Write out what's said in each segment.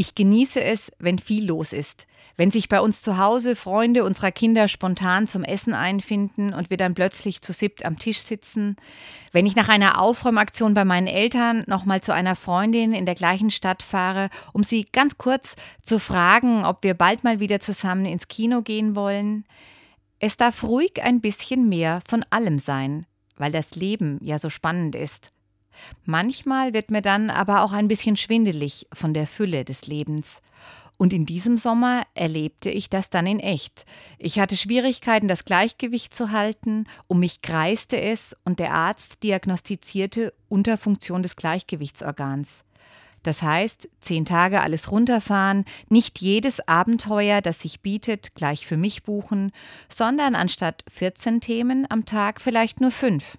Ich genieße es, wenn viel los ist. Wenn sich bei uns zu Hause Freunde unserer Kinder spontan zum Essen einfinden und wir dann plötzlich zu siebt am Tisch sitzen. Wenn ich nach einer Aufräumaktion bei meinen Eltern nochmal zu einer Freundin in der gleichen Stadt fahre, um sie ganz kurz zu fragen, ob wir bald mal wieder zusammen ins Kino gehen wollen. Es darf ruhig ein bisschen mehr von allem sein, weil das Leben ja so spannend ist. Manchmal wird mir dann aber auch ein bisschen schwindelig von der Fülle des Lebens. Und in diesem Sommer erlebte ich das dann in echt. Ich hatte Schwierigkeiten, das Gleichgewicht zu halten, um mich kreiste es und der Arzt diagnostizierte Unterfunktion des Gleichgewichtsorgans. Das heißt, zehn Tage alles runterfahren, nicht jedes Abenteuer, das sich bietet, gleich für mich buchen, sondern anstatt 14 Themen am Tag vielleicht nur fünf.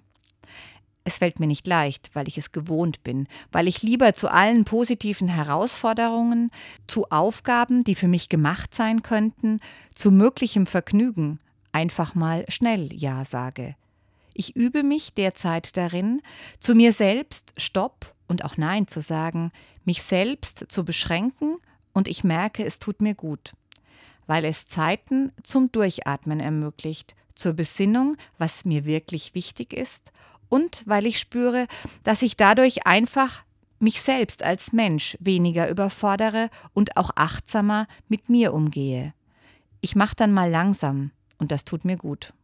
Es fällt mir nicht leicht, weil ich es gewohnt bin, weil ich lieber zu allen positiven Herausforderungen, zu Aufgaben, die für mich gemacht sein könnten, zu möglichem Vergnügen einfach mal schnell Ja sage. Ich übe mich derzeit darin, zu mir selbst Stopp und auch Nein zu sagen, mich selbst zu beschränken und ich merke, es tut mir gut, weil es Zeiten zum Durchatmen ermöglicht, zur Besinnung, was mir wirklich wichtig ist und weil ich spüre, dass ich dadurch einfach mich selbst als Mensch weniger überfordere und auch achtsamer mit mir umgehe. Ich mache dann mal langsam und das tut mir gut.